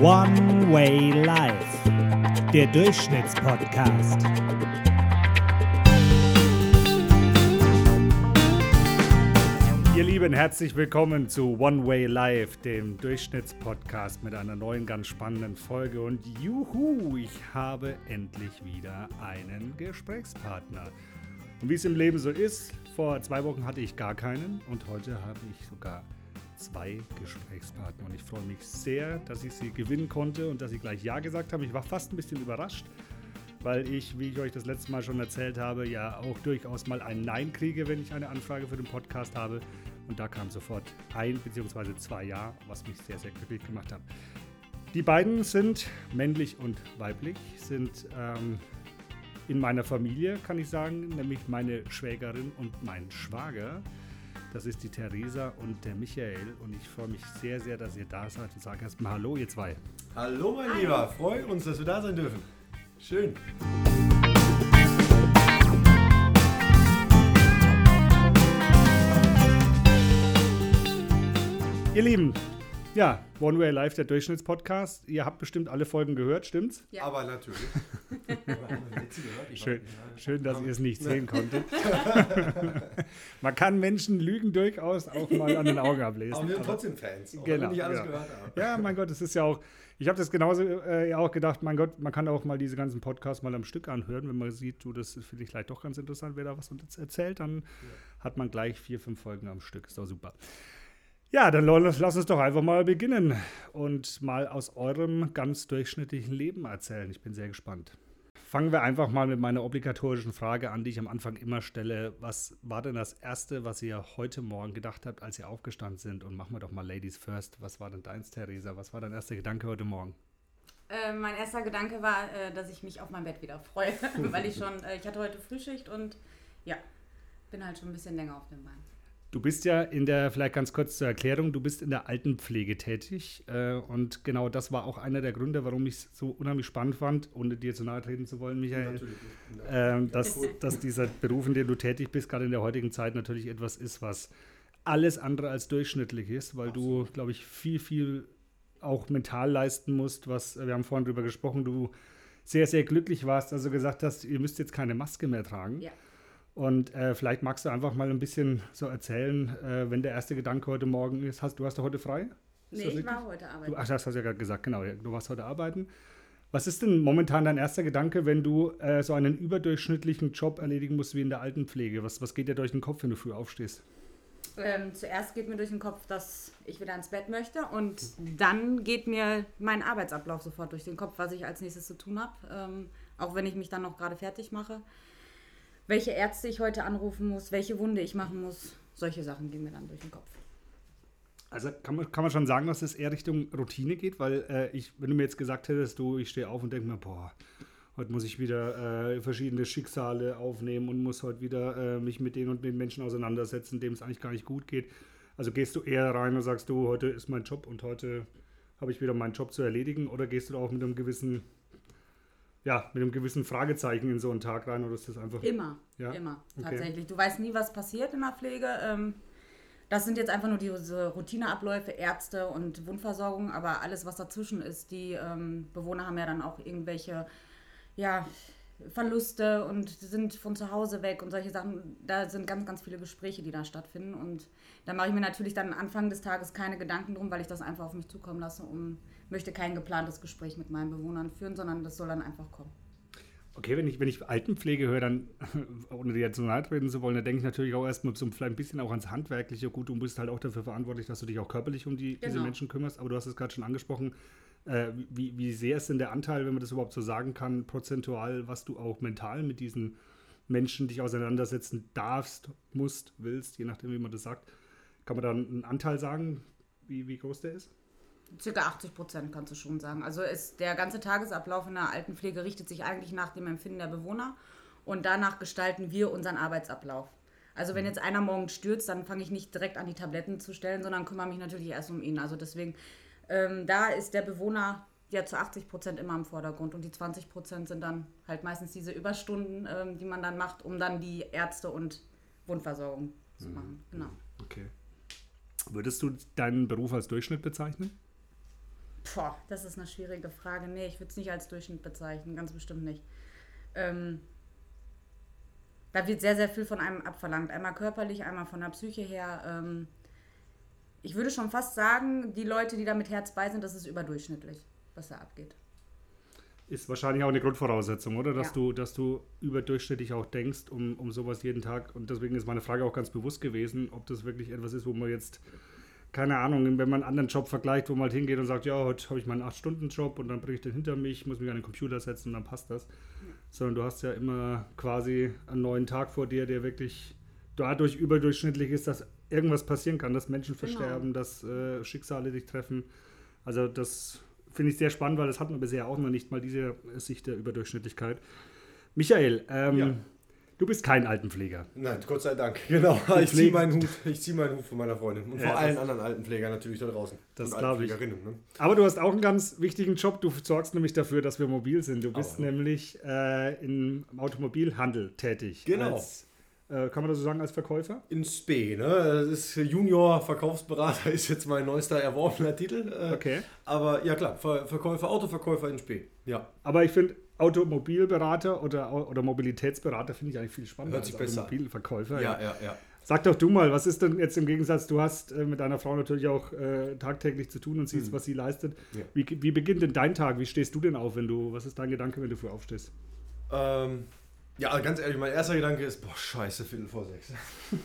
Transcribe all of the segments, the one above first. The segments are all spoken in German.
One Way Life, der Durchschnittspodcast. Ihr Lieben, herzlich willkommen zu One Way Life, dem Durchschnittspodcast mit einer neuen, ganz spannenden Folge. Und juhu, ich habe endlich wieder einen Gesprächspartner. Und wie es im Leben so ist, vor zwei Wochen hatte ich gar keinen und heute habe ich sogar zwei Gesprächspartner. Und ich freue mich sehr, dass ich sie gewinnen konnte und dass sie gleich Ja gesagt haben. Ich war fast ein bisschen überrascht, weil ich, wie ich euch das letzte Mal schon erzählt habe, ja auch durchaus mal ein Nein kriege, wenn ich eine Anfrage für den Podcast habe. Und da kam sofort ein bzw. zwei Ja, was mich sehr, sehr glücklich gemacht hat. Die beiden sind männlich und weiblich, sind ähm, in meiner Familie, kann ich sagen, nämlich meine Schwägerin und mein Schwager. Das ist die Theresa und der Michael. Und ich freue mich sehr, sehr, dass ihr da seid und sage erstmal Hallo, ihr zwei. Hallo, mein Lieber. Freut uns, dass wir da sein dürfen. Schön. Ihr Lieben, ja, One Way Live, der Durchschnittspodcast. Ihr habt bestimmt alle Folgen gehört, stimmt's? Ja. Aber natürlich. schön, schön, dass ihr es nicht sehen konntet. Man kann Menschen Lügen durchaus auch mal an den Augen ablesen. Aber wir sind trotzdem Fans, auch genau, nicht alles genau. gehört haben. Ja, mein Gott, es ist ja auch, ich habe das genauso äh, auch gedacht, mein Gott, man kann auch mal diese ganzen Podcasts mal am Stück anhören, wenn man sieht, du, das ist vielleicht doch ganz interessant, wer da was uns erzählt, dann ja. hat man gleich vier, fünf Folgen am Stück. Ist doch super. Ja, dann lass uns doch einfach mal beginnen und mal aus eurem ganz durchschnittlichen Leben erzählen. Ich bin sehr gespannt. Fangen wir einfach mal mit meiner obligatorischen Frage an, die ich am Anfang immer stelle. Was war denn das Erste, was ihr heute Morgen gedacht habt, als ihr aufgestanden sind? Und machen wir doch mal Ladies first. Was war denn deins, Theresa? Was war dein erster Gedanke heute Morgen? Äh, mein erster Gedanke war, äh, dass ich mich auf mein Bett wieder freue, weil ich schon, äh, ich hatte heute Frühschicht und ja, bin halt schon ein bisschen länger auf dem Bein. Du bist ja in der, vielleicht ganz kurz zur Erklärung, du bist in der Altenpflege tätig. Äh, und genau das war auch einer der Gründe, warum ich es so unheimlich spannend fand, ohne dir zu nahe treten zu wollen, Michael, äh, dass, dass dieser Beruf, in dem du tätig bist, gerade in der heutigen Zeit natürlich etwas ist, was alles andere als durchschnittlich ist, weil Absolut. du, glaube ich, viel, viel auch mental leisten musst, was, wir haben vorhin drüber gesprochen, du sehr, sehr glücklich warst, also gesagt hast, ihr müsst jetzt keine Maske mehr tragen. Ja. Und äh, vielleicht magst du einfach mal ein bisschen so erzählen, äh, wenn der erste Gedanke heute Morgen ist. Hast, du hast heute frei? Ist nee, ich war heute arbeiten. Du, ach, das hast du ja gerade gesagt, genau. Du warst heute arbeiten. Was ist denn momentan dein erster Gedanke, wenn du äh, so einen überdurchschnittlichen Job erledigen musst wie in der Altenpflege? Was, was geht dir durch den Kopf, wenn du früh aufstehst? Ähm, zuerst geht mir durch den Kopf, dass ich wieder ins Bett möchte und dann geht mir mein Arbeitsablauf sofort durch den Kopf, was ich als nächstes zu tun habe. Ähm, auch wenn ich mich dann noch gerade fertig mache welche Ärzte ich heute anrufen muss, welche Wunde ich machen muss. Solche Sachen gehen mir dann durch den Kopf. Also kann man, kann man schon sagen, dass es eher Richtung Routine geht, weil äh, ich, wenn du mir jetzt gesagt hättest, du, ich stehe auf und denke mir, boah, heute muss ich wieder äh, verschiedene Schicksale aufnehmen und muss heute wieder äh, mich mit den und den Menschen auseinandersetzen, dem es eigentlich gar nicht gut geht. Also gehst du eher rein und sagst du, heute ist mein Job und heute habe ich wieder meinen Job zu erledigen oder gehst du auch mit einem gewissen ja, mit einem gewissen Fragezeichen in so einen Tag rein oder ist das einfach. Immer, ja? immer, okay. tatsächlich. Du weißt nie, was passiert in der Pflege. Ähm, das sind jetzt einfach nur diese Routineabläufe, Ärzte und Wundversorgung, aber alles, was dazwischen ist, die ähm, Bewohner haben ja dann auch irgendwelche, ja, Verluste und sind von zu Hause weg und solche Sachen. Da sind ganz, ganz viele Gespräche, die da stattfinden. Und da mache ich mir natürlich dann Anfang des Tages keine Gedanken drum, weil ich das einfach auf mich zukommen lasse und möchte kein geplantes Gespräch mit meinen Bewohnern führen, sondern das soll dann einfach kommen. Okay, wenn ich, wenn ich Altenpflege höre, dann, ohne dir jetzt so nahe treten zu wollen, dann denke ich natürlich auch erstmal so vielleicht ein bisschen auch ans Handwerkliche. Gut, du bist halt auch dafür verantwortlich, dass du dich auch körperlich um die, genau. diese Menschen kümmerst, aber du hast es gerade schon angesprochen, äh, wie, wie sehr ist denn der Anteil, wenn man das überhaupt so sagen kann, prozentual, was du auch mental mit diesen Menschen dich auseinandersetzen darfst, musst, willst, je nachdem, wie man das sagt. Kann man da einen Anteil sagen, wie, wie groß der ist? Circa 80 Prozent kannst du schon sagen. Also ist der ganze Tagesablauf in der Altenpflege richtet sich eigentlich nach dem Empfinden der Bewohner und danach gestalten wir unseren Arbeitsablauf. Also wenn mhm. jetzt einer morgen stürzt, dann fange ich nicht direkt an die Tabletten zu stellen, sondern kümmere mich natürlich erst um ihn. Also deswegen ähm, da ist der Bewohner ja zu 80 Prozent immer im Vordergrund und die 20 Prozent sind dann halt meistens diese Überstunden, ähm, die man dann macht, um dann die Ärzte und Wundversorgung zu mhm. machen. Genau. Okay. Würdest du deinen Beruf als Durchschnitt bezeichnen? Boah, das ist eine schwierige Frage. Nee, ich würde es nicht als Durchschnitt bezeichnen, ganz bestimmt nicht. Ähm, da wird sehr, sehr viel von einem abverlangt. Einmal körperlich, einmal von der Psyche her. Ähm, ich würde schon fast sagen, die Leute, die da mit Herz bei sind, das ist überdurchschnittlich, was da abgeht. Ist wahrscheinlich auch eine Grundvoraussetzung, oder? Dass, ja. du, dass du überdurchschnittlich auch denkst, um, um sowas jeden Tag. Und deswegen ist meine Frage auch ganz bewusst gewesen, ob das wirklich etwas ist, wo man jetzt keine Ahnung, wenn man einen anderen Job vergleicht, wo man halt hingeht und sagt, ja, heute habe ich meinen 8-Stunden-Job und dann bringe ich den hinter mich, muss mich an den Computer setzen und dann passt das. Ja. Sondern du hast ja immer quasi einen neuen Tag vor dir, der wirklich dadurch überdurchschnittlich ist, dass irgendwas passieren kann, dass Menschen genau. versterben, dass äh, Schicksale dich treffen. Also das finde ich sehr spannend, weil das hat man bisher auch noch nicht mal diese Sicht der Überdurchschnittlichkeit. Michael, ähm, ja. Du bist kein Altenpfleger. Nein, Gott sei Dank. Genau. Ich ziehe meinen Hut. Ich ziehe meinen Hut von meiner Freundin. Und ja, vor allen anderen Altenpflegern natürlich da draußen. Das glaube ich. Ne? Aber du hast auch einen ganz wichtigen Job. Du sorgst nämlich dafür, dass wir mobil sind. Du bist Aber, nämlich äh, im Automobilhandel tätig. Genau. Als, äh, kann man das so sagen als Verkäufer? In Spe, ne? Das ist Junior-Verkaufsberater, ist jetzt mein neuester erworbener Titel. Äh, okay. Aber ja klar, Verkäufer, Autoverkäufer in Spe. Ja. Aber ich finde, Automobilberater oder, oder Mobilitätsberater finde ich eigentlich viel spannender Hört sich als besser Automobilverkäufer. Ja, ja, ja. Sag doch du mal, was ist denn jetzt im Gegensatz, du hast äh, mit deiner Frau natürlich auch äh, tagtäglich zu tun und siehst, mhm. was sie leistet. Ja. Wie, wie beginnt denn dein Tag? Wie stehst du denn auf, wenn du, was ist dein Gedanke, wenn du früh aufstehst? Ähm, ja, ganz ehrlich, mein erster Gedanke ist, boah, scheiße, Viertel vor sechs.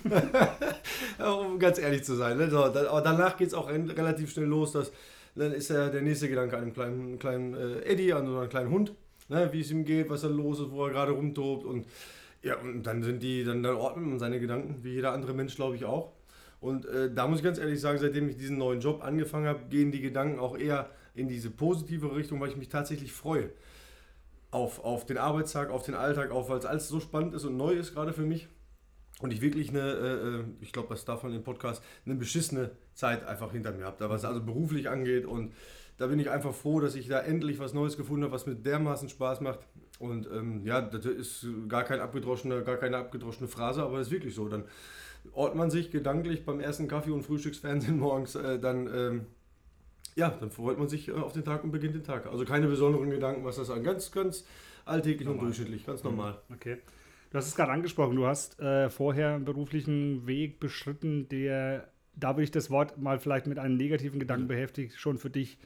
um ganz ehrlich zu sein. Ne? So, aber danach geht es auch relativ schnell los, dass, dann ist ja der nächste Gedanke an einem kleinen, kleinen äh, Eddie, an so einem kleinen Hund ne, wie es ihm geht, was da los ist, wo er gerade rumtobt. Und ja, und dann sind die, dann, dann ordnet man seine Gedanken, wie jeder andere Mensch, glaube ich, auch. Und äh, da muss ich ganz ehrlich sagen, seitdem ich diesen neuen Job angefangen habe, gehen die Gedanken auch eher in diese positive Richtung, weil ich mich tatsächlich freue. Auf, auf den Arbeitstag, auf den Alltag, auf, weil es alles so spannend ist und neu ist, gerade für mich. Und ich wirklich eine, äh, äh ich glaube, das davon im Podcast, eine beschissene Zeit einfach hinter mir habe, was also beruflich angeht und da bin ich einfach froh, dass ich da endlich was Neues gefunden habe, was mir dermaßen Spaß macht. Und ähm, ja, das ist gar, kein abgedroschene, gar keine abgedroschene Phrase, aber das ist wirklich so. Dann ordnet man sich gedanklich beim ersten Kaffee und Frühstücksfernsehen morgens, äh, dann, ähm, ja, dann freut man sich äh, auf den Tag und beginnt den Tag. Also keine besonderen Gedanken, was das an. Ganz, ganz alltäglich normal. und durchschnittlich, ganz normal. Mhm. Okay. Du hast es gerade angesprochen, du hast äh, vorher einen beruflichen Weg beschritten, der, da würde ich das Wort mal vielleicht mit einem negativen Gedanken mhm. beheftigt, schon für dich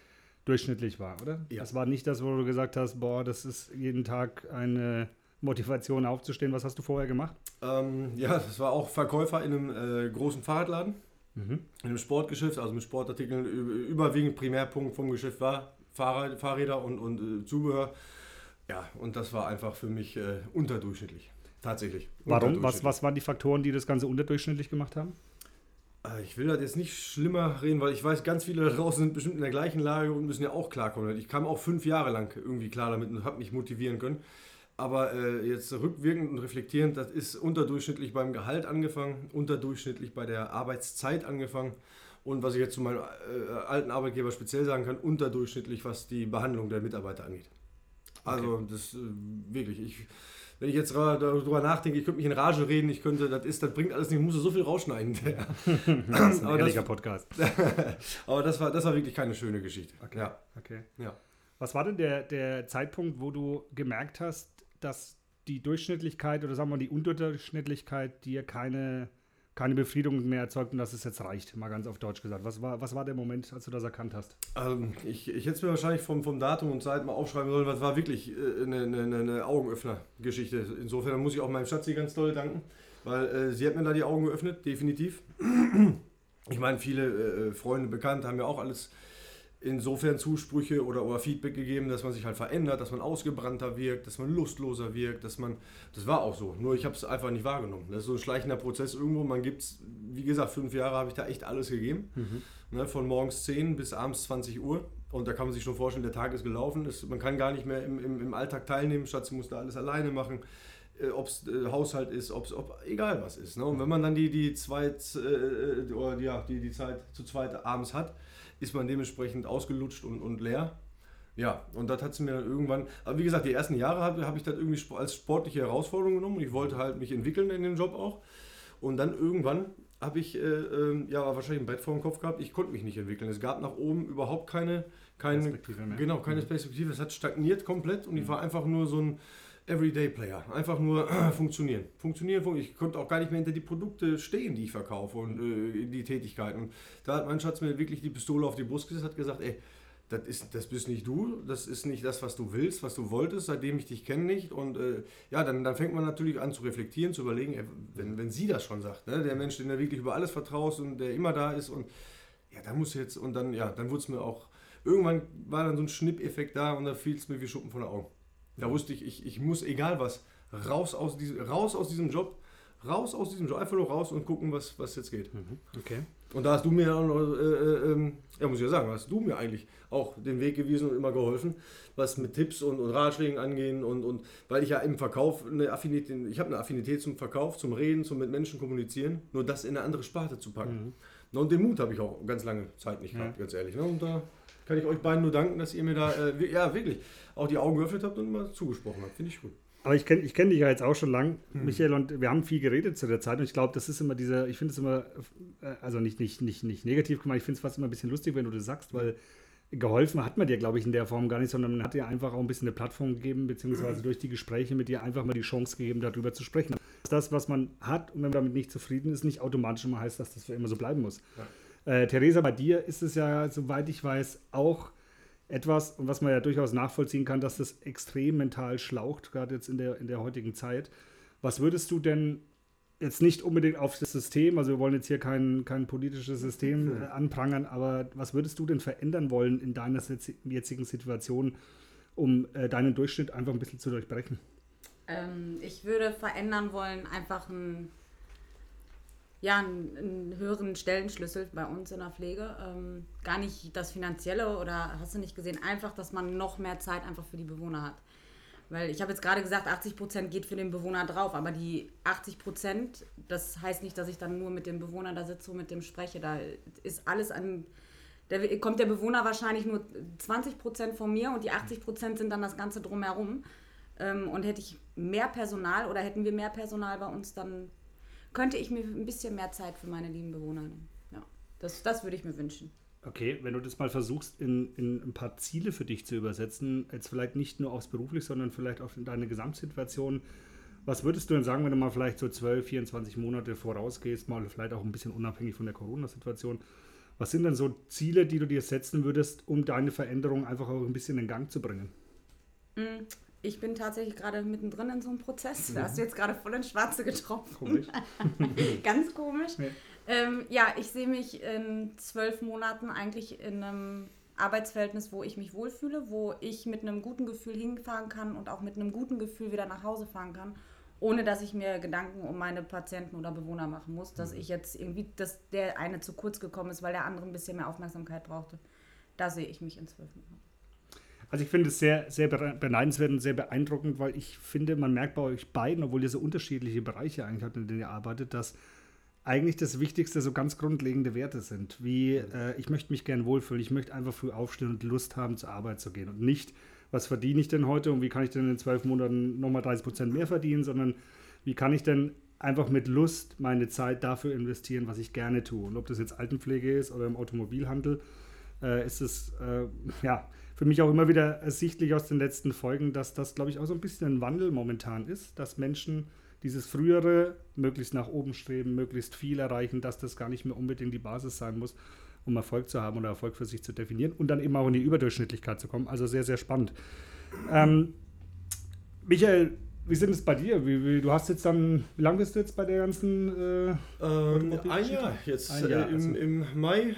durchschnittlich war, oder? Ja. Das war nicht das, wo du gesagt hast, boah, das ist jeden Tag eine Motivation aufzustehen. Was hast du vorher gemacht? Ähm, ja, das war auch Verkäufer in einem äh, großen Fahrradladen, mhm. in einem Sportgeschäft, also mit Sportartikeln. Überwiegend Primärpunkt vom Geschäft war Fahrrad, Fahrräder und, und äh, Zubehör. Ja, und das war einfach für mich äh, unterdurchschnittlich. Tatsächlich. Warum? Was, was waren die Faktoren, die das Ganze unterdurchschnittlich gemacht haben? Äh, ich will das jetzt nicht schlimmer reden, weil ich weiß, ganz viele da draußen sind bestimmt in der gleichen Lage und müssen ja auch klarkommen. Ich kam auch fünf Jahre lang irgendwie klar damit und habe mich motivieren können. Aber äh, jetzt rückwirkend und reflektierend, das ist unterdurchschnittlich beim Gehalt angefangen, unterdurchschnittlich bei der Arbeitszeit angefangen und was ich jetzt zu meinem äh, alten Arbeitgeber speziell sagen kann, unterdurchschnittlich, was die Behandlung der Mitarbeiter angeht. Also okay. das äh, wirklich, ich wenn ich jetzt darüber nachdenke, ich könnte mich in Rage reden, ich könnte, das ist, das bringt alles nicht, ich muss so viel rausschneiden. das ist ein ehrlicher Podcast. aber das war, das war wirklich keine schöne Geschichte. Okay. Ja. okay. Ja. Was war denn der, der Zeitpunkt, wo du gemerkt hast, dass die Durchschnittlichkeit oder sagen wir mal die Unterdurchschnittlichkeit dir keine keine Befriedigung mehr erzeugt und dass es jetzt reicht, mal ganz auf Deutsch gesagt. Was war, was war der Moment, als du das erkannt hast? Ähm, ich, ich hätte es mir wahrscheinlich vom, vom Datum und Zeit mal aufschreiben sollen, was war wirklich äh, eine, eine, eine Augenöffner-Geschichte. Insofern muss ich auch meinem Schatzi ganz toll danken, weil äh, sie hat mir da die Augen geöffnet, definitiv. Ich meine, viele äh, Freunde, Bekannte haben ja auch alles insofern Zusprüche oder, oder Feedback gegeben, dass man sich halt verändert, dass man ausgebrannter wirkt, dass man lustloser wirkt, dass man, das war auch so, nur ich habe es einfach nicht wahrgenommen. Das ist so ein schleichender Prozess irgendwo, man gibt es, wie gesagt, fünf Jahre habe ich da echt alles gegeben, mhm. ne, von morgens 10 bis abends 20 Uhr und da kann man sich schon vorstellen, der Tag ist gelaufen, das, man kann gar nicht mehr im, im, im Alltag teilnehmen, statt sie muss da alles alleine machen äh, ob es äh, Haushalt ist, ob's, ob egal was ist. Ne? Und wenn man dann die, die, zweit, äh, oder, ja, die, die Zeit zu zweit abends hat, ist man dementsprechend ausgelutscht und, und leer. Ja, und das hat sie mir dann irgendwann, aber wie gesagt, die ersten Jahre habe hab ich das irgendwie als sportliche Herausforderung genommen und ich wollte halt mich entwickeln in dem Job auch. Und dann irgendwann habe ich äh, äh, ja wahrscheinlich ein Brett vor dem Kopf gehabt. Ich konnte mich nicht entwickeln. Es gab nach oben überhaupt keine, keine Perspektive mehr. Genau, keine mhm. Perspektive. Es hat stagniert komplett und ich mhm. war einfach nur so ein Everyday Player. Einfach nur funktionieren. Funktionieren. Ich konnte auch gar nicht mehr hinter die Produkte stehen, die ich verkaufe und äh, die Tätigkeiten. Und da hat mein Schatz mir wirklich die Pistole auf die Brust gesetzt, hat gesagt, ey, das, ist, das bist nicht du, das ist nicht das, was du willst, was du wolltest, seitdem ich dich kenne nicht. Und äh, ja, dann, dann fängt man natürlich an zu reflektieren, zu überlegen, ey, wenn, wenn sie das schon sagt, ne, der Mensch, den du wirklich über alles vertraust und der immer da ist und ja, da muss jetzt, und dann, ja, dann wurde es mir auch, irgendwann war dann so ein Schnippeffekt da und da fiel es mir wie Schuppen von den Augen. Da wusste ich, ich, ich muss, egal was, raus aus, diesem, raus aus diesem Job, raus aus diesem Job, einfach nur raus und gucken, was, was jetzt geht. Mhm. Okay. Und da hast du mir auch noch, äh, äh, ähm, ja muss ich ja sagen, hast du mir eigentlich auch den Weg gewiesen und immer geholfen, was mit Tipps und, und Ratschlägen angehen und, und weil ich ja im Verkauf eine Affinität, ich habe eine Affinität zum Verkauf, zum Reden, zum mit Menschen kommunizieren, nur das in eine andere Sparte zu packen. Mhm. Und den Mut habe ich auch ganz lange Zeit nicht gehabt, ja. ganz ehrlich. Ne? Und da kann ich euch beiden nur danken, dass ihr mir da, äh, ja wirklich, auch die Augen geöffnet habt und immer zugesprochen habt. Finde ich gut. Aber ich kenne ich kenn dich ja jetzt auch schon lang, hm. Michael, und wir haben viel geredet zu der Zeit. Und ich glaube, das ist immer dieser, ich finde es immer, äh, also nicht, nicht, nicht, nicht negativ gemeint, ich finde es fast immer ein bisschen lustig, wenn du das sagst, weil geholfen hat man dir, glaube ich, in der Form gar nicht, sondern man hat dir einfach auch ein bisschen eine Plattform gegeben, beziehungsweise durch die Gespräche mit dir einfach mal die Chance gegeben, darüber zu sprechen. Das, was man hat und wenn man damit nicht zufrieden ist, nicht automatisch immer heißt, dass das für immer so bleiben muss. Ja. Äh, Theresa, bei dir ist es ja, soweit ich weiß, auch etwas, was man ja durchaus nachvollziehen kann, dass das extrem mental schlaucht, gerade jetzt in der, in der heutigen Zeit. Was würdest du denn jetzt nicht unbedingt auf das System, also wir wollen jetzt hier kein, kein politisches System äh, anprangern, aber was würdest du denn verändern wollen in deiner jetzigen Situation, um äh, deinen Durchschnitt einfach ein bisschen zu durchbrechen? Ähm, ich würde verändern wollen, einfach ein ja, einen, einen, höheren Stellenschlüssel bei uns in der Pflege. Ähm, gar nicht das Finanzielle oder hast du nicht gesehen, einfach, dass man noch mehr Zeit einfach für die Bewohner hat. Weil ich habe jetzt gerade gesagt, 80 Prozent geht für den Bewohner drauf, aber die 80 Prozent, das heißt nicht, dass ich dann nur mit dem Bewohner da sitze und mit dem spreche. Da ist alles an. Da kommt der Bewohner wahrscheinlich nur 20 Prozent von mir und die 80 Prozent sind dann das Ganze drumherum. Ähm, und hätte ich mehr Personal oder hätten wir mehr Personal bei uns, dann könnte ich mir ein bisschen mehr Zeit für meine lieben Bewohner nehmen. Ja, das, das würde ich mir wünschen. Okay, wenn du das mal versuchst, in, in ein paar Ziele für dich zu übersetzen, jetzt vielleicht nicht nur aufs beruflich, sondern vielleicht auch in deine Gesamtsituation, was würdest du denn sagen, wenn du mal vielleicht so 12, 24 Monate vorausgehst, mal vielleicht auch ein bisschen unabhängig von der Corona-Situation? Was sind denn so Ziele, die du dir setzen würdest, um deine Veränderung einfach auch ein bisschen in Gang zu bringen? Ich bin tatsächlich gerade mittendrin in so einem Prozess. Da hast du jetzt gerade voll ins Schwarze getroffen. Komisch. Ganz komisch. Ja, ähm, ja ich sehe mich in zwölf Monaten eigentlich in einem Arbeitsverhältnis, wo ich mich wohlfühle, wo ich mit einem guten Gefühl hinfahren kann und auch mit einem guten Gefühl wieder nach Hause fahren kann, ohne dass ich mir Gedanken um meine Patienten oder Bewohner machen muss, dass mhm. ich jetzt irgendwie, dass der eine zu kurz gekommen ist, weil der andere ein bisschen mehr Aufmerksamkeit brauchte. Da sehe ich mich in zwölf Monaten. Also ich finde es sehr, sehr beneidenswert und sehr beeindruckend, weil ich finde, man merkt bei euch beiden, obwohl ihr so unterschiedliche Bereiche eigentlich habt, in denen ihr arbeitet, dass eigentlich das Wichtigste so ganz grundlegende Werte sind, wie äh, ich möchte mich gern wohlfühlen, ich möchte einfach früh aufstehen und Lust haben, zur Arbeit zu gehen und nicht, was verdiene ich denn heute und wie kann ich denn in zwölf Monaten nochmal 30 Prozent mehr verdienen, sondern wie kann ich denn einfach mit Lust meine Zeit dafür investieren, was ich gerne tue. Und ob das jetzt Altenpflege ist oder im Automobilhandel, äh, ist es, äh, ja, für mich auch immer wieder ersichtlich aus den letzten Folgen, dass das, glaube ich, auch so ein bisschen ein Wandel momentan ist, dass Menschen dieses frühere möglichst nach oben streben, möglichst viel erreichen, dass das gar nicht mehr unbedingt die Basis sein muss, um Erfolg zu haben oder Erfolg für sich zu definieren und dann eben auch in die Überdurchschnittlichkeit zu kommen. Also sehr, sehr spannend. Ähm, Michael, wie sind es bei dir? Wie, wie, du hast jetzt dann, wie lange bist du jetzt bei der ganzen äh, ähm, Ein Jahr jetzt. Ein Jahr, äh, im, also. Im Mai.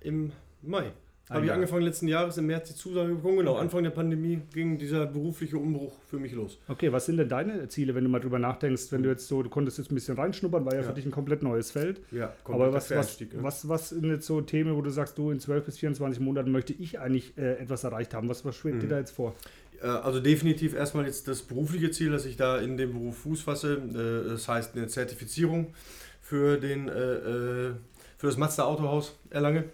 Im Mai. Habe ich angefangen letzten Jahres im März die Zusage bekommen. Genau. Anfang der Pandemie ging dieser berufliche Umbruch für mich los. Okay, was sind denn deine Ziele, wenn du mal drüber nachdenkst, wenn du jetzt so, du konntest jetzt ein bisschen reinschnuppern, war ja, ja. für dich ein komplett neues Feld. Ja, Aber was, was, ja. was, was sind jetzt so Themen, wo du sagst, du in 12 bis 24 Monaten möchte ich eigentlich äh, etwas erreicht haben? Was, was schwebt mhm. dir da jetzt vor? Äh, also definitiv erstmal jetzt das berufliche Ziel, dass ich da in dem Beruf Fuß fasse. Äh, das heißt eine Zertifizierung für, den, äh, für das Mazda Autohaus erlange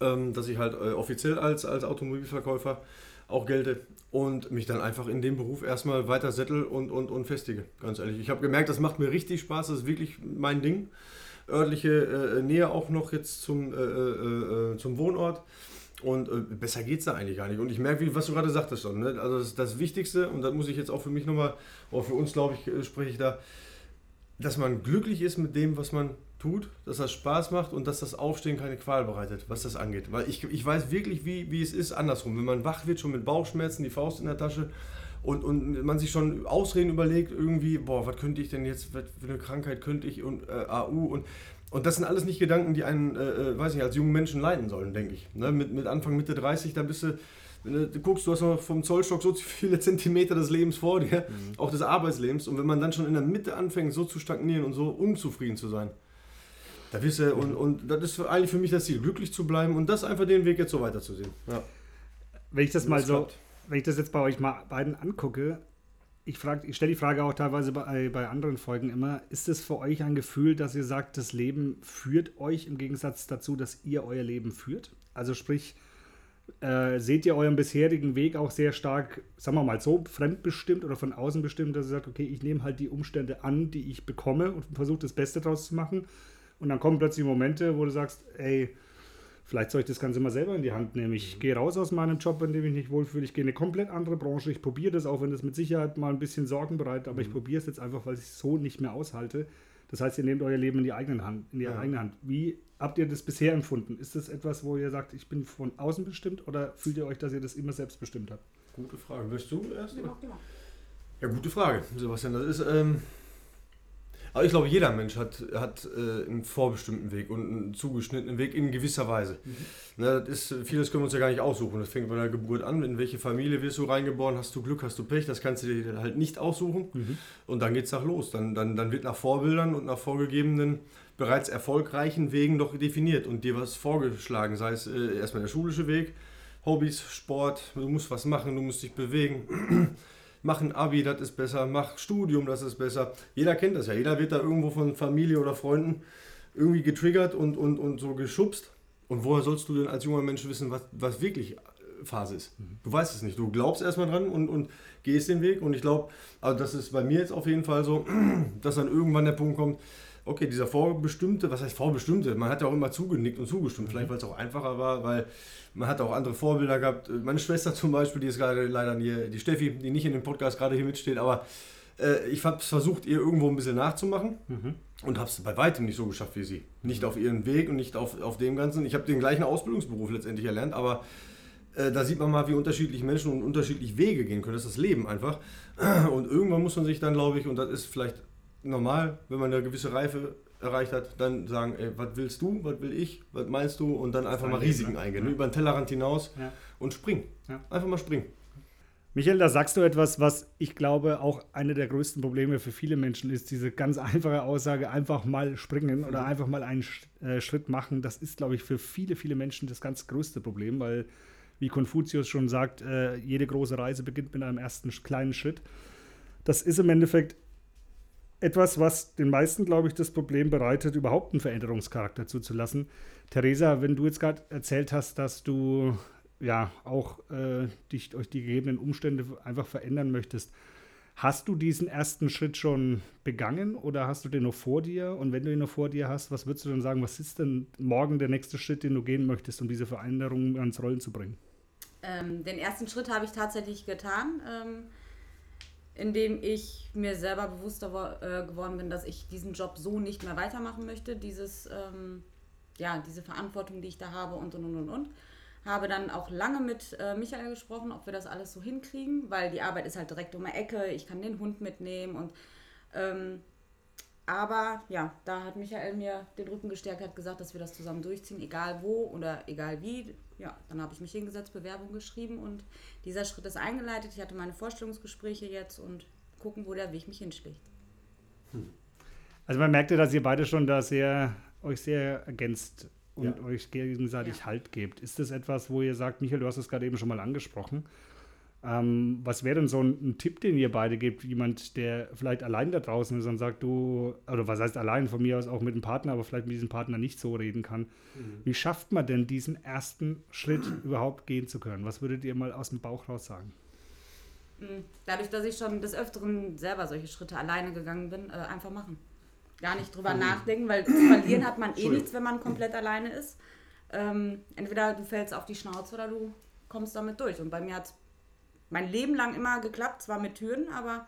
ähm, dass ich halt äh, offiziell als, als Automobilverkäufer auch gelte und mich dann einfach in dem Beruf erstmal weiter settel und, und, und festige, ganz ehrlich. Ich habe gemerkt, das macht mir richtig Spaß, das ist wirklich mein Ding. Örtliche äh, Nähe auch noch jetzt zum, äh, äh, äh zum Wohnort. Und äh, besser geht es da eigentlich gar nicht. Und ich merke, was du gerade sagtest schon. Ne? Also das, das, Wichtigste, und das muss ich jetzt auch für mich nochmal, auch für uns, glaube ich, äh, spreche ich da, dass man glücklich ist mit dem, was man tut, dass das Spaß macht und dass das Aufstehen keine Qual bereitet, was das angeht. Weil ich, ich weiß wirklich, wie, wie es ist andersrum. Wenn man wach wird, schon mit Bauchschmerzen, die Faust in der Tasche und, und man sich schon Ausreden überlegt, irgendwie, boah, was könnte ich denn jetzt, was für eine Krankheit könnte ich und äh, AU und und das sind alles nicht Gedanken, die einen, äh, äh, weiß nicht, als jungen Menschen leiten sollen, denke ich. Ne? Mit, mit Anfang, Mitte 30, da bist du, wenn du guckst, du hast noch vom Zollstock so viele Zentimeter des Lebens vor dir, mhm. auch des Arbeitslebens. Und wenn man dann schon in der Mitte anfängt, so zu stagnieren und so unzufrieden zu sein, da wirst du, und, und das ist eigentlich für mich das Ziel, glücklich zu bleiben und das einfach den Weg jetzt so weiterzusehen. Ja. Wenn ich das, das mal so, klappt. wenn ich das jetzt bei euch mal beiden angucke, ich, ich stelle die Frage auch teilweise bei, bei anderen Folgen immer, ist es für euch ein Gefühl, dass ihr sagt, das Leben führt euch im Gegensatz dazu, dass ihr euer Leben führt? Also sprich, äh, seht ihr euren bisherigen Weg auch sehr stark, sagen wir mal so, fremdbestimmt oder von außen bestimmt, dass ihr sagt, okay, ich nehme halt die Umstände an, die ich bekomme und versuche das Beste draus zu machen. Und dann kommen plötzlich Momente, wo du sagst, ey, Vielleicht soll ich das Ganze mal selber in die Hand nehmen. Ich gehe raus aus meinem Job, in dem ich nicht wohlfühle. Ich gehe in eine komplett andere Branche. Ich probiere das, auch wenn das mit Sicherheit mal ein bisschen Sorgen bereitet, aber mhm. ich probiere es jetzt einfach, weil ich es so nicht mehr aushalte. Das heißt, ihr nehmt euer Leben in die, eigenen Hand, in die ja. eigene Hand. Wie habt ihr das bisher empfunden? Ist das etwas, wo ihr sagt, ich bin von außen bestimmt oder fühlt ihr euch, dass ihr das immer selbst bestimmt habt? Gute Frage. Willst du erst? Ja, ja gute Frage, Sebastian. Das ist. Ähm aber ich glaube, jeder Mensch hat, hat äh, einen vorbestimmten Weg und einen zugeschnittenen Weg in gewisser Weise. Mhm. Ne, das ist, vieles können wir uns ja gar nicht aussuchen. Das fängt bei der Geburt an. In welche Familie wirst du reingeboren? Hast du Glück, hast du Pech? Das kannst du dir halt nicht aussuchen. Mhm. Und dann geht es nach los. Dann, dann, dann wird nach Vorbildern und nach vorgegebenen, bereits erfolgreichen Wegen doch definiert und dir was vorgeschlagen. Sei es äh, erstmal der schulische Weg, Hobbys, Sport, du musst was machen, du musst dich bewegen mach ein Abi, das ist besser, mach Studium, das ist besser. Jeder kennt das ja. Jeder wird da irgendwo von Familie oder Freunden irgendwie getriggert und, und, und so geschubst. Und woher sollst du denn als junger Mensch wissen, was, was wirklich Phase ist? Mhm. Du weißt es nicht. Du glaubst erstmal dran und, und gehst den Weg. Und ich glaube, also das ist bei mir jetzt auf jeden Fall so, dass dann irgendwann der Punkt kommt, okay, dieser vorbestimmte, was heißt vorbestimmte? Man hat ja auch immer zugenickt und zugestimmt, mhm. vielleicht weil es auch einfacher war, weil man hat auch andere Vorbilder gehabt. Meine Schwester zum Beispiel, die ist gerade leider hier, die Steffi, die nicht in dem Podcast gerade hier mitsteht, aber äh, ich habe versucht, ihr irgendwo ein bisschen nachzumachen mhm. und habe es bei weitem nicht so geschafft wie sie. Nicht auf ihren Weg und nicht auf, auf dem Ganzen. Ich habe den gleichen Ausbildungsberuf letztendlich erlernt, aber äh, da sieht man mal, wie unterschiedliche Menschen und unterschiedlich Wege gehen können. Das ist das Leben einfach. Und irgendwann muss man sich dann, glaube ich, und das ist vielleicht normal, wenn man eine gewisse Reife erreicht hat, dann sagen, ey, was willst du, was will ich, was meinst du und dann einfach mal Risiken ne? eingehen, ja. über den Tellerrand hinaus ja. und springen. Ja. Einfach mal springen. Michael, da sagst du etwas, was ich glaube auch eine der größten Probleme für viele Menschen ist, diese ganz einfache Aussage, einfach mal springen oder mhm. einfach mal einen äh, Schritt machen. Das ist, glaube ich, für viele, viele Menschen das ganz größte Problem, weil, wie Konfuzius schon sagt, äh, jede große Reise beginnt mit einem ersten kleinen Schritt. Das ist im Endeffekt etwas, was den meisten, glaube ich, das Problem bereitet, überhaupt einen Veränderungscharakter zuzulassen. Theresa, wenn du jetzt gerade erzählt hast, dass du ja auch äh, dich durch die gegebenen Umstände einfach verändern möchtest, hast du diesen ersten Schritt schon begangen oder hast du den noch vor dir? Und wenn du ihn noch vor dir hast, was würdest du dann sagen, was ist denn morgen der nächste Schritt, den du gehen möchtest, um diese Veränderung ans Rollen zu bringen? Ähm, den ersten Schritt habe ich tatsächlich getan. Ähm indem ich mir selber bewusster äh, geworden bin, dass ich diesen Job so nicht mehr weitermachen möchte, dieses, ähm, ja, diese Verantwortung, die ich da habe und und und und und. Habe dann auch lange mit äh, Michael gesprochen, ob wir das alles so hinkriegen, weil die Arbeit ist halt direkt um die Ecke, ich kann den Hund mitnehmen und ähm, aber ja, da hat Michael mir den Rücken gestärkt, hat gesagt, dass wir das zusammen durchziehen, egal wo oder egal wie. Ja, dann habe ich mich hingesetzt, Bewerbung geschrieben und dieser Schritt ist eingeleitet. Ich hatte meine Vorstellungsgespräche jetzt und gucken, wo der Weg mich hinschlägt. Hm. Also man merkte, dass ihr beide schon da sehr euch sehr ergänzt und ja. euch gegenseitig ja. Halt gebt. Ist das etwas, wo ihr sagt, Michael, du hast es gerade eben schon mal angesprochen, Ähm, was wäre denn so ein, ein, Tipp, den ihr beide gebt? Jemand, der vielleicht allein da draußen ist und sagt, du, oder was heißt allein, von mir aus auch mit einem Partner, aber vielleicht mit diesem Partner nicht so reden kann. Mhm. Wie schafft man denn diesen ersten Schritt überhaupt gehen zu können? Was würdet ihr mal aus dem Bauch raus sagen? Mhm. Dadurch, dass ich schon des Öfteren selber solche Schritte alleine gegangen bin, äh, einfach machen. Gar nicht drüber mhm. nachdenken, weil zu verlieren hat man eh nichts, wenn man komplett alleine ist. Ähm, entweder du fällst auf die Schnauze oder du kommst damit durch. Und bei mir hat es mein Leben lang immer geklappt, zwar mit Türen, aber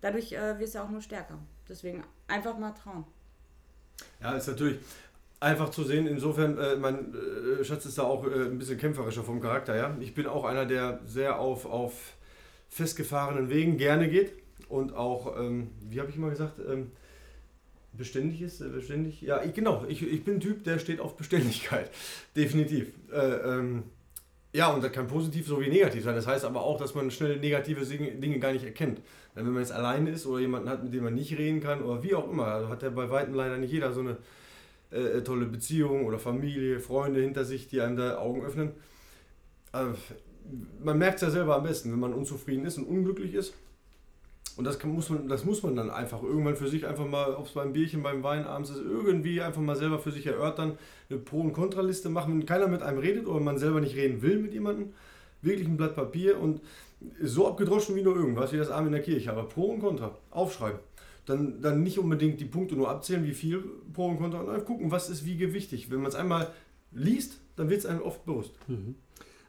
dadurch äh, wirst du auch nur stärker. Deswegen einfach mal trauen. Ja, ist natürlich einfach zu sehen. Insofern, äh, mein äh, Schatz ist da auch äh, ein bisschen kämpferischer vom Charakter. Ja? Ich bin auch einer, der sehr auf, auf festgefahrenen Wegen gerne geht und auch, ähm, wie habe ich immer gesagt, ähm, beständig ist, äh, beständig. Ja, ich, genau. Ich, ich bin ein Typ, der steht auf Beständigkeit. Definitiv. Äh, ähm, ja, und das kann positiv sowie negativ sein. Das heißt aber auch, dass man schnell negative Dinge gar nicht erkennt. Wenn man jetzt alleine ist oder jemanden hat, mit dem man nicht reden kann oder wie auch immer, also hat ja bei Weitem leider nicht jeder so eine äh, tolle Beziehung oder Familie, Freunde hinter sich, die einem da Augen öffnen. Äh, man merkt es ja selber am besten, wenn man unzufrieden ist und unglücklich ist. Und das, kann, muss man, das muss man dann einfach irgendwann für sich einfach mal, ob es beim Bierchen, beim Wein abends ist, irgendwie einfach mal selber für sich erörtern, eine Pro- und Kontraliste machen, wenn keiner mit einem redet oder man selber nicht reden will mit jemandem. Wirklich ein Blatt Papier und so abgedroschen wie nur irgendwas, wie das Arm in der Kirche, aber Pro und Contra, aufschreiben. Dann, dann nicht unbedingt die Punkte nur abzählen, wie viel Pro und Contra, und einfach gucken, was ist wie gewichtig. Wenn man es einmal liest, dann wird es einem oft bewusst. Mhm.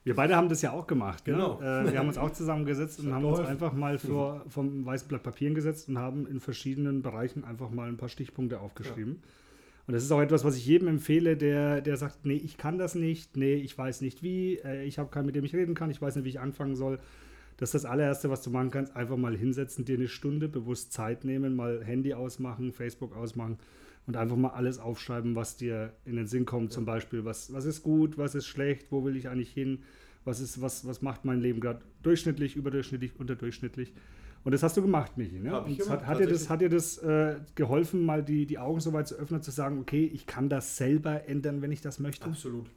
Wir beide haben das ja auch gemacht. Genau. Ne? Äh, wir haben uns auch zusammengesetzt und haben uns einfach mal vor, vom weißen Blatt Papier gesetzt und haben in verschiedenen Bereichen einfach mal ein paar Stichpunkte aufgeschrieben. Ja. Und das ist auch etwas, was ich jedem empfehle, der, der sagt, nee, ich kann das nicht, nee, ich weiß nicht wie, äh, ich habe keinen, mit dem ich reden kann, ich weiß nicht, wie ich anfangen soll. Das ist das allererste, was du machen kannst, einfach mal hinsetzen, dir eine Stunde bewusst Zeit nehmen, mal Handy ausmachen, Facebook ausmachen und einfach mal alles aufschreiben, was dir in den Sinn kommt. Zum Beispiel, was, was ist gut, was ist schlecht, wo will ich eigentlich hin, was, ist, was, was macht mein Leben gerade durchschnittlich, überdurchschnittlich, unterdurchschnittlich. Und das hast du gemacht, Michi. Ne? Und gemacht, hat, hat, dir das, hat dir das äh, geholfen, mal die, die Augen so weit zu öffnen, zu sagen, okay, ich kann das selber ändern, wenn ich das möchte? Absolut.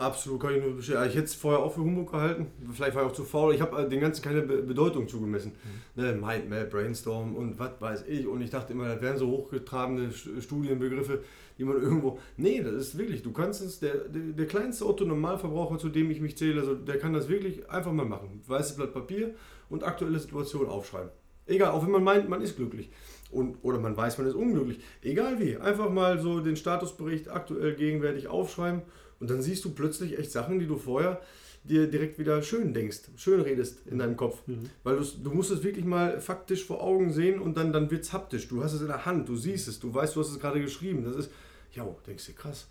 Absolut, kann ich nur bestätigen. Ich hätte es vorher auch für Humbug gehalten. Vielleicht war ich auch zu faul. Ich habe äh, den Ganzen keine Be Bedeutung zugemessen. Mhm. Ne, Mindmap, Brainstorm und was weiß ich. Und ich dachte immer, das wären so hochgetragene Studienbegriffe, die man irgendwo. Nee, das ist wirklich, du kannst es, der, der, der kleinste Otto-Normalverbraucher, zu dem ich mich zähle, also der kann das wirklich einfach mal machen. Weißes Blatt Papier und aktuelle Situation aufschreiben. Egal, auch wenn man meint, man ist glücklich. Und, oder man weiß, man ist unglücklich. Egal wie. Einfach mal so den Statusbericht aktuell gegenwärtig aufschreiben und dann siehst du plötzlich echt Sachen, die du vorher dir direkt wieder schön denkst, schön redest in deinem Kopf. Mhm. Weil du musst es wirklich mal faktisch vor Augen sehen und dann, dann wird es haptisch. Du hast es in der Hand, du siehst es, du weißt, du hast es gerade geschrieben. Das ist, ja, denkst du, krass.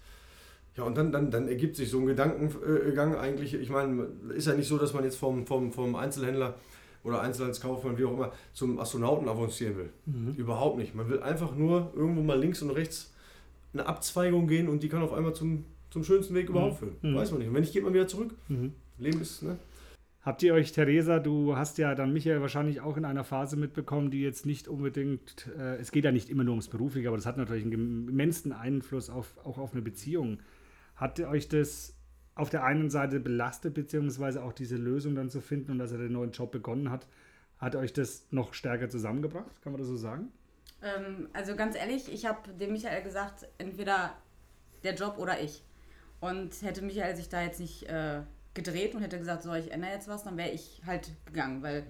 Ja, und dann, dann, dann ergibt sich so ein Gedankengang eigentlich. Ich meine, ist ja nicht so, dass man jetzt vom, vom, vom Einzelhändler oder Einzelhandelskaufmann, wie auch immer, zum Astronauten avancieren will. Mhm. Überhaupt nicht. Man will einfach nur irgendwo mal links und rechts eine Abzweigung gehen und die kann auf einmal zum zum schönsten Weg überhaupt mhm. führen. Mhm. Weiß man nicht. Und wenn nicht, geht man wieder zurück. Mhm. Leben ist, ne? Habt ihr euch, Theresa, du hast ja dann Michael wahrscheinlich auch in einer Phase mitbekommen, die jetzt nicht unbedingt, äh, es geht ja nicht immer nur ums Berufliche, aber das hat natürlich einen immensen Einfluss auf, auch auf eine Beziehung. Hat euch das auf der einen Seite belastet, beziehungsweise auch diese Lösung dann zu finden und dass er den neuen Job begonnen hat, hat euch das noch stärker zusammengebracht? Kann man das so sagen? Ähm, also ganz ehrlich, ich habe dem Michael gesagt, entweder der Job oder ich. Und hätte Michael sich da jetzt nicht äh, gedreht und hätte gesagt, so, ich ändere jetzt was, dann wäre ich halt gegangen, weil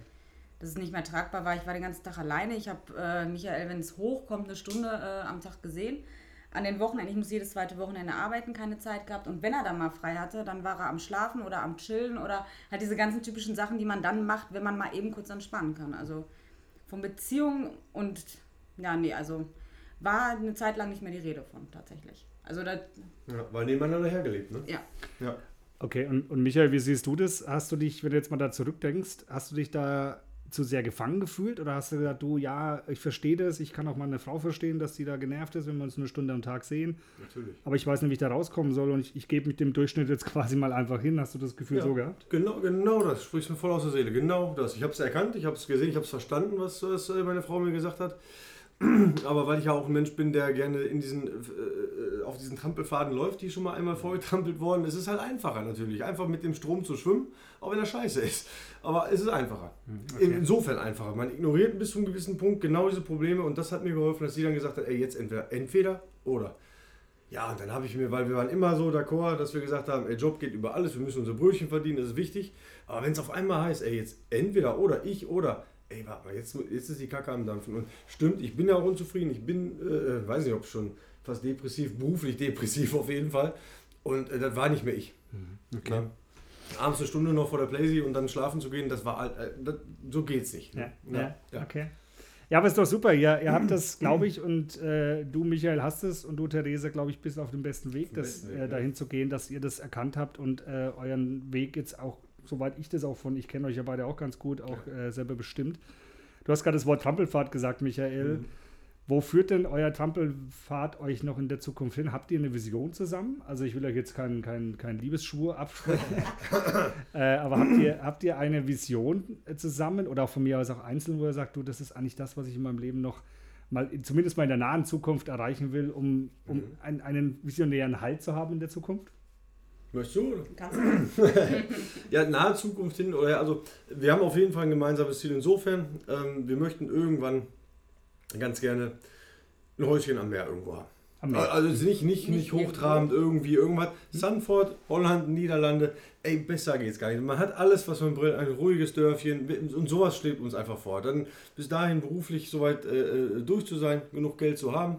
das nicht mehr tragbar war. Ich war den ganzen Tag alleine. Ich habe äh, Michael, wenn es hochkommt, eine Stunde äh, am Tag gesehen. An den Wochenenden, ich muss jedes zweite Wochenende arbeiten, keine Zeit gehabt. Und wenn er dann mal frei hatte, dann war er am Schlafen oder am Chillen oder halt diese ganzen typischen Sachen, die man dann macht, wenn man mal eben kurz entspannen kann. Also von Beziehungen und ja, nee, also war eine Zeit lang nicht mehr die Rede von tatsächlich. Also da. Ja, weil nebeneinander hergelebt, ne? Ja. ja. Okay, und, und Michael, wie siehst du das? Hast du dich, wenn du jetzt mal da zurückdenkst, hast du dich da zu sehr gefangen gefühlt oder hast du gesagt, du, ja, ich verstehe das, ich kann auch mal eine Frau verstehen, dass sie da genervt ist, wenn wir uns eine Stunde am Tag sehen. Natürlich. Aber ich weiß nicht, wie ich da rauskommen soll und ich, ich gebe mit dem Durchschnitt jetzt quasi mal einfach hin. Hast du das Gefühl ja, so gehabt? Genau, genau das. Sprichst mir voll aus der Seele. Genau das. Ich habe es erkannt, ich habe es gesehen, ich habe es verstanden, was, was äh, meine Frau mir gesagt hat. aber weil ich ja auch ein Mensch bin, der gerne in diesen, äh, äh, auf diesen Trampelfaden läuft, die schon mal einmal vorgetrampelt worden, es ist halt einfacher natürlich, einfach mit dem Strom zu schwimmen, auch wenn er scheiße ist. Aber es ist einfacher. Hm, okay. Insofern einfacher. Man ignoriert bis zu einem gewissen Punkt genau diese Probleme und das hat mir geholfen, dass sie dann gesagt hat, ey, jetzt entweder, entweder oder. Ja, und dann habe ich mir, weil wir waren immer so d'accord, dass wir gesagt haben, ey, Job geht über alles, wir müssen unsere Brötchen verdienen, das ist wichtig. Aber wenn es auf einmal heißt, ey, jetzt entweder oder ich oder, ey, warte mal, jetzt, jetzt ist die Kacke am Dampfen. Und stimmt, ich bin ja auch unzufrieden, ich bin, äh, weiß nicht, ob schon fast depressiv, beruflich depressiv auf jeden Fall. Und äh, das war nicht mehr ich. Mhm. Okay. Ja. Abends eine Stunde noch vor der Playsee und dann schlafen zu gehen, das war, äh, das, so geht's nicht. Ja. Ja. ja. okay. Ja, aber ist doch super. Ihr, ihr habt das, glaube ich, und äh, du, Michael, hast es und du, Therese, glaube ich, bist auf dem besten Weg, das, besten Weg äh, dahin zu gehen, dass ihr das erkannt habt und äh, euren Weg jetzt auch, soweit ich das auch von, ich kenne euch ja beide auch ganz gut, auch ja. Äh, selber bestimmt. Du hast gerade das Wort Trampelfahrt gesagt, Michael. Mhm. Wo führt denn euer Trampelfahrt euch noch in der Zukunft hin? Habt ihr eine Vision zusammen? Also ich will euch jetzt keinen kein, kein Liebesschwur absprechen, äh, aber habt ihr, habt ihr eine Vision zusammen oder auch von mir aus auch einzeln, wo ihr sagt, du, das ist eigentlich das, was ich in meinem Leben noch mal, zumindest mal in der nahen Zukunft erreichen will, um, um mhm. ein, einen visionären Halt zu haben in der Zukunft? Möchtest du? ja, nahe Zukunft hin, oder also wir haben auf jeden Fall ein gemeinsames Ziel insofern, ähm, wir möchten irgendwann ganz gerne ein Häuschen am Meer irgendwo haben. Also nicht, nicht, nicht hochtrabend irgendwie irgendwas. Hm? Sanford, Holland, Niederlande, ey, besser geht's gar nicht. Man hat alles, was man bringt, ein ruhiges Dörfchen und sowas steht uns einfach vor. Dann bis dahin beruflich soweit äh, äh, durch zu sein, genug Geld zu haben.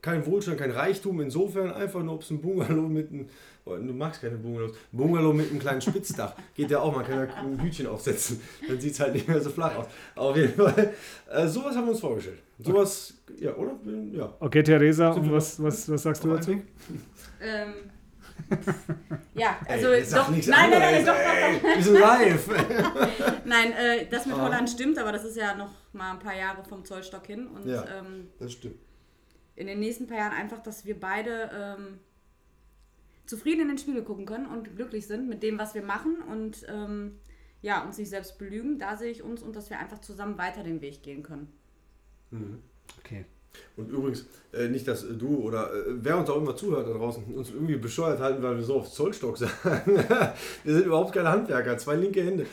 Kein Wohlstand, kein Reichtum, insofern einfach nur, ob es ein Bungalow mit einem Du magst keine Bungalows. Bungalow mit einem kleinen Spitzdach geht ja auch. Man kann ja ein Hütchen aufsetzen. Dann sieht es halt nicht mehr so flach aus. Auf jeden Fall. Äh, sowas haben wir uns vorgestellt. Sowas, ja, oder? Ja. Okay, Theresa, und was, was, was sagst du dazu? Ähm. ja, also ey, doch, nein, nein, nein, doch, doch, doch. Wir sind live. nein, äh, das mit ah. Holland stimmt, aber das ist ja noch mal ein paar Jahre vom Zollstock hin. Und, ja, ähm, das stimmt. In den nächsten paar Jahren einfach, dass wir beide ähm, zufrieden in den Spiegel gucken können und glücklich sind mit dem, was wir machen und ähm, ja, uns nicht selbst belügen. Da sehe ich uns und dass wir einfach zusammen weiter den Weg gehen können. Mhm. Okay. Und übrigens, äh, nicht, dass äh, du oder äh, wer uns auch immer zuhört da draußen, uns irgendwie bescheuert halten, weil wir so auf Zollstock sagen. wir sind überhaupt keine Handwerker, zwei linke Hände.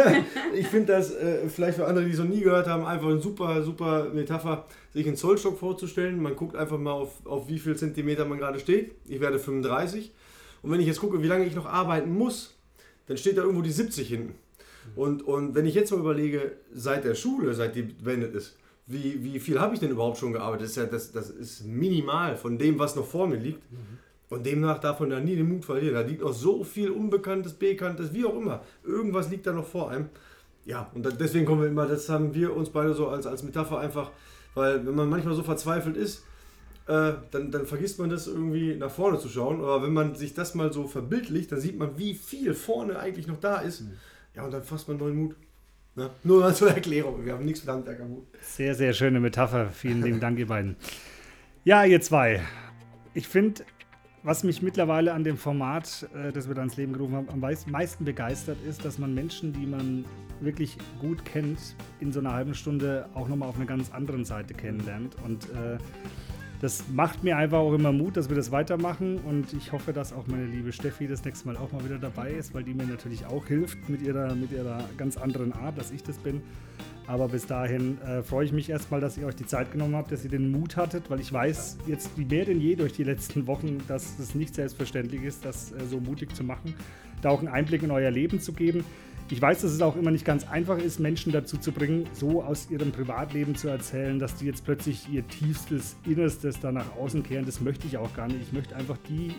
ich finde das äh, vielleicht für andere, die es noch nie gehört haben, einfach eine super, super Metapher, sich einen Zollstock vorzustellen. Man guckt einfach mal auf, auf wie viel Zentimeter man gerade steht. Ich werde 35. Und wenn ich jetzt gucke, wie lange ich noch arbeiten muss, dann steht da irgendwo die 70 hinten. Und, und wenn ich jetzt mal überlege, seit der Schule, seit die beendet ist, wie, wie viel habe ich denn überhaupt schon gearbeitet? Das ist, ja, das, das ist minimal von dem, was noch vor mir liegt. Mhm. Und demnach darf man da nie den Mut verlieren. Da liegt noch so viel Unbekanntes, Bekanntes, wie auch immer. Irgendwas liegt da noch vor einem. Ja, und deswegen kommen wir immer, das haben wir uns beide so als, als Metapher einfach, weil wenn man manchmal so verzweifelt ist, äh, dann, dann vergisst man das irgendwie nach vorne zu schauen. Aber wenn man sich das mal so verbildlicht, dann sieht man, wie viel vorne eigentlich noch da ist. Mhm. Ja, und dann fasst man neuen Mut. Ne? Nur mal zur Erklärung. Wir haben nichts mit Handwerk am Hut. Sehr, sehr schöne Metapher. Vielen lieben Dank, ihr beiden. Ja, ihr zwei. Ich finde, was mich mittlerweile an dem Format, äh, das wir da ins Leben gerufen haben, am meisten begeistert ist, dass man Menschen, die man wirklich gut kennt, in so einer halben Stunde auch nochmal auf einer ganz anderen Seite kennenlernt. Und äh, das macht mir einfach auch immer Mut, dass wir das weitermachen und ich hoffe, dass auch meine liebe Steffi das nächste Mal auch mal wieder dabei ist, weil die mir natürlich auch hilft mit ihrer, mit ihrer ganz anderen Art, dass ich das bin. Aber bis dahin äh, freue ich mich erstmal, dass ihr euch die Zeit genommen habt, dass ihr den Mut hattet, weil ich weiß jetzt wie mehr denn je durch die letzten Wochen, dass es nicht selbstverständlich ist, das äh, so mutig zu machen, da auch einen Einblick in euer Leben zu geben. Ich weiß, dass es auch immer nicht ganz einfach ist, Menschen dazu zu bringen, so aus ihrem Privatleben zu erzählen, dass die jetzt plötzlich ihr tiefstes Innerstes da nach außen kehren. Das möchte ich auch gar nicht. Ich möchte einfach die,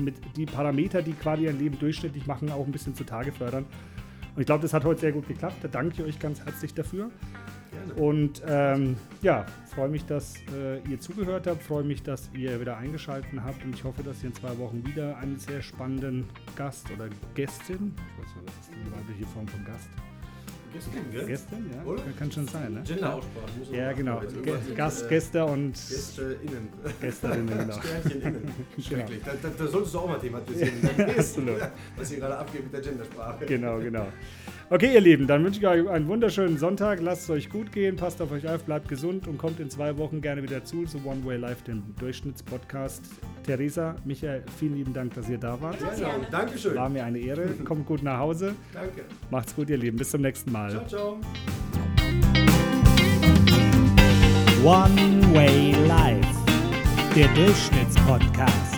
mit, die Parameter, die quasi ihr Leben durchschnittlich machen, auch ein bisschen zutage fördern. Und ich glaube, das hat heute sehr gut geklappt. Da danke ich euch ganz herzlich dafür. Gerne. Und ähm, ja, freue mich, dass äh, ihr zugehört habt, freue mich, dass ihr wieder eingeschaltet habt und ich hoffe, dass ihr in zwei Wochen wieder einen sehr spannenden Gast oder Gästin, ich weiß nicht, was die weibliche Form von Gast? Gästin, gell? Gästin, ja. Oder? Kann schon sein, ne? Gender-Aussprache. Ja, genau. Gast, Gäste und. GästeInnen. GästeInnen, genau. SternchenInnen. Schrecklich. Da, da, da, solltest du auch mal thematisieren. Absolut. Was hier gerade abgeht mit der Gendersprache. Genau, genau. Okay, ihr Lieben, dann wünsche ich euch einen wunderschönen Sonntag. Lasst es euch gut gehen, passt auf euch auf, bleibt gesund und kommt in zwei Wochen gerne wieder zu, zu One Way Life, dem Durchschnittspodcast. Theresa, Michael, vielen lieben Dank, dass ihr da wart. Ja, ja. Dankeschön. War mir eine Ehre. Kommt gut nach Hause. Danke. Macht's gut, ihr Lieben. Bis zum nächsten Mal. Ciao, ciao. One Way Life, der Durchschnittspodcast.